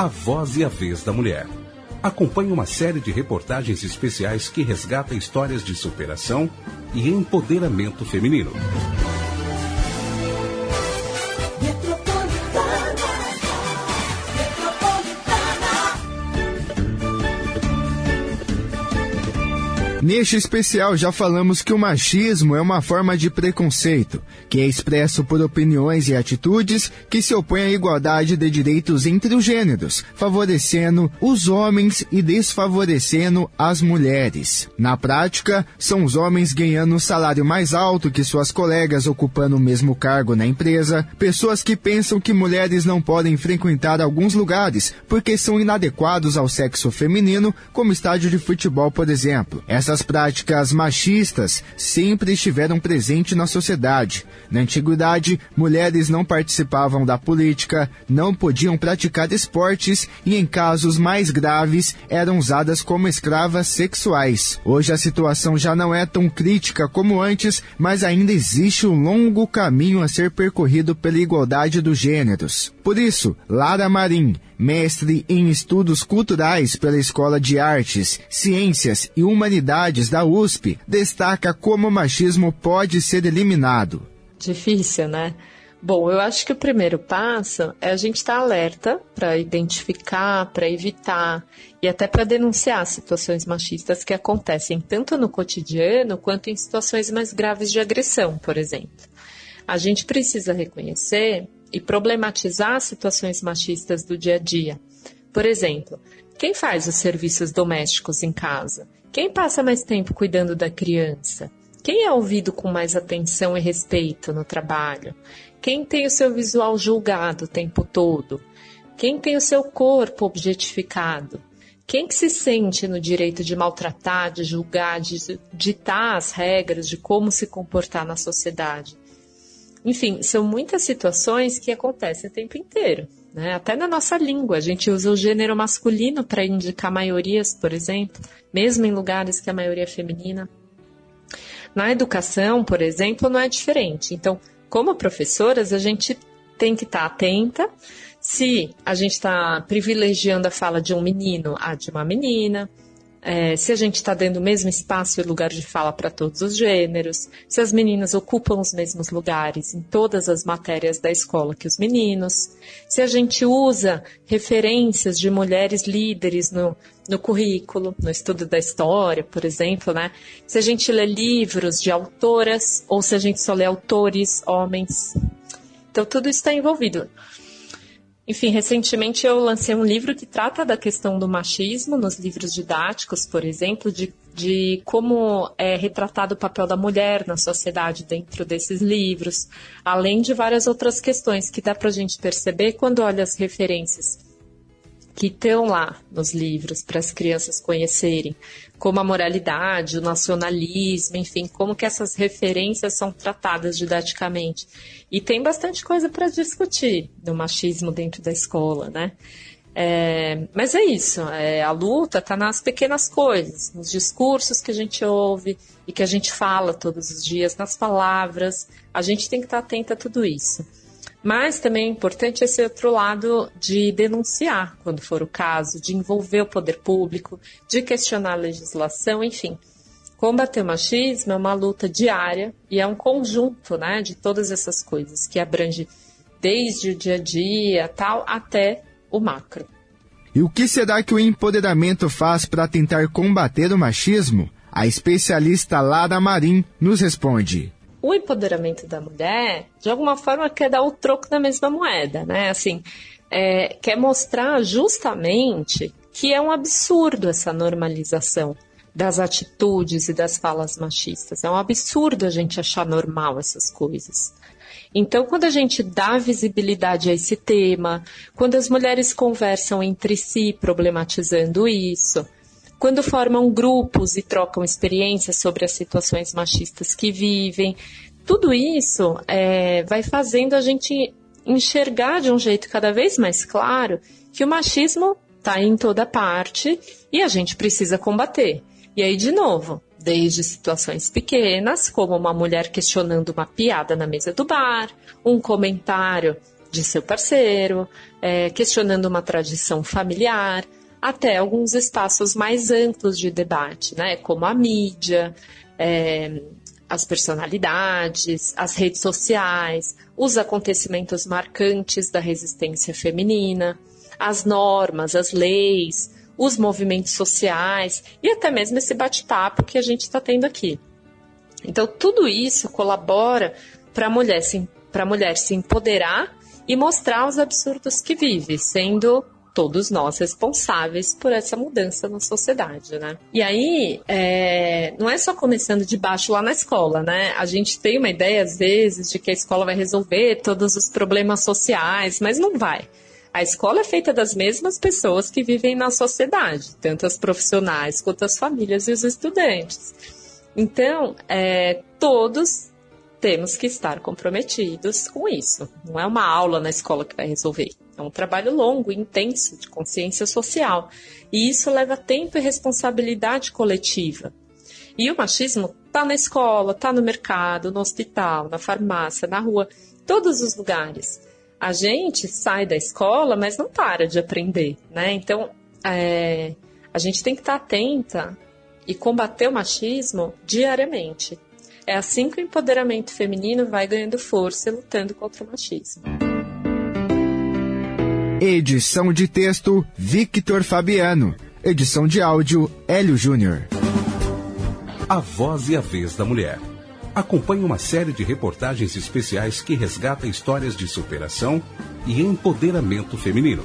A Voz e a Vez da Mulher. Acompanhe uma série de reportagens especiais que resgata histórias de superação e empoderamento feminino. Neste especial já falamos que o machismo é uma forma de preconceito, que é expresso por opiniões e atitudes que se opõem à igualdade de direitos entre os gêneros, favorecendo os homens e desfavorecendo as mulheres. Na prática, são os homens ganhando um salário mais alto que suas colegas ocupando o mesmo cargo na empresa, pessoas que pensam que mulheres não podem frequentar alguns lugares porque são inadequados ao sexo feminino, como estádio de futebol, por exemplo. Essa essas práticas machistas sempre estiveram presentes na sociedade. Na antiguidade, mulheres não participavam da política, não podiam praticar esportes e, em casos mais graves, eram usadas como escravas sexuais. Hoje a situação já não é tão crítica como antes, mas ainda existe um longo caminho a ser percorrido pela igualdade dos gêneros. Por isso, Lara Marim, mestre em estudos culturais pela Escola de Artes, Ciências e Humanidades da USP, destaca como o machismo pode ser eliminado. Difícil, né? Bom, eu acho que o primeiro passo é a gente estar tá alerta para identificar, para evitar e até para denunciar situações machistas que acontecem tanto no cotidiano quanto em situações mais graves de agressão, por exemplo. A gente precisa reconhecer e problematizar situações machistas do dia a dia. Por exemplo, quem faz os serviços domésticos em casa? Quem passa mais tempo cuidando da criança? Quem é ouvido com mais atenção e respeito no trabalho? Quem tem o seu visual julgado o tempo todo? Quem tem o seu corpo objetificado? Quem que se sente no direito de maltratar, de julgar, de ditar as regras de como se comportar na sociedade? Enfim, são muitas situações que acontecem o tempo inteiro. Né? Até na nossa língua, a gente usa o gênero masculino para indicar maiorias, por exemplo, mesmo em lugares que a maioria é feminina. Na educação, por exemplo, não é diferente. Então, como professoras, a gente tem que estar tá atenta se a gente está privilegiando a fala de um menino a de uma menina, é, se a gente está dando o mesmo espaço e lugar de fala para todos os gêneros, se as meninas ocupam os mesmos lugares em todas as matérias da escola que os meninos, se a gente usa referências de mulheres líderes no, no currículo, no estudo da história, por exemplo, né? Se a gente lê livros de autoras ou se a gente só lê autores, homens. Então, tudo isso está envolvido. Enfim, recentemente eu lancei um livro que trata da questão do machismo nos livros didáticos, por exemplo, de, de como é retratado o papel da mulher na sociedade dentro desses livros, além de várias outras questões que dá para a gente perceber quando olha as referências que estão lá nos livros para as crianças conhecerem, como a moralidade, o nacionalismo, enfim, como que essas referências são tratadas didaticamente. E tem bastante coisa para discutir do machismo dentro da escola, né? É, mas é isso, é, a luta está nas pequenas coisas, nos discursos que a gente ouve e que a gente fala todos os dias, nas palavras. A gente tem que estar tá atenta a tudo isso. Mas também é importante esse outro lado de denunciar, quando for o caso, de envolver o poder público, de questionar a legislação, enfim. Combater o machismo é uma luta diária e é um conjunto né, de todas essas coisas que abrange desde o dia a dia tal até o macro. E o que será que o empoderamento faz para tentar combater o machismo? A especialista Lara Marim nos responde o empoderamento da mulher, de alguma forma, quer dar o troco da mesma moeda, né? Assim, é, quer mostrar justamente que é um absurdo essa normalização das atitudes e das falas machistas. É um absurdo a gente achar normal essas coisas. Então, quando a gente dá visibilidade a esse tema, quando as mulheres conversam entre si problematizando isso, quando formam grupos e trocam experiências sobre as situações machistas que vivem. Tudo isso é, vai fazendo a gente enxergar de um jeito cada vez mais claro que o machismo está em toda parte e a gente precisa combater. E aí, de novo, desde situações pequenas, como uma mulher questionando uma piada na mesa do bar, um comentário de seu parceiro, é, questionando uma tradição familiar, até alguns espaços mais amplos de debate, né, como a mídia, é, as personalidades, as redes sociais, os acontecimentos marcantes da resistência feminina, as normas, as leis, os movimentos sociais e até mesmo esse bate-papo que a gente está tendo aqui. Então, tudo isso colabora para a mulher, mulher se empoderar e mostrar os absurdos que vive, sendo todos nós responsáveis por essa mudança na sociedade, né? E aí, é, não é só começando de baixo lá na escola, né? A gente tem uma ideia, às vezes, de que a escola vai resolver todos os problemas sociais, mas não vai. A escola é feita das mesmas pessoas que vivem na sociedade, tanto as profissionais quanto as famílias e os estudantes. Então, é, todos temos que estar comprometidos com isso. Não é uma aula na escola que vai resolver. É um trabalho longo intenso de consciência social. E isso leva tempo e responsabilidade coletiva. E o machismo está na escola, está no mercado, no hospital, na farmácia, na rua, todos os lugares. A gente sai da escola, mas não para de aprender, né? Então, é, a gente tem que estar tá atenta e combater o machismo diariamente. É assim que o empoderamento feminino vai ganhando força lutando contra o machismo. Edição de texto Victor Fabiano. Edição de áudio Hélio Júnior. A voz e a vez da mulher. Acompanhe uma série de reportagens especiais que resgata histórias de superação e empoderamento feminino.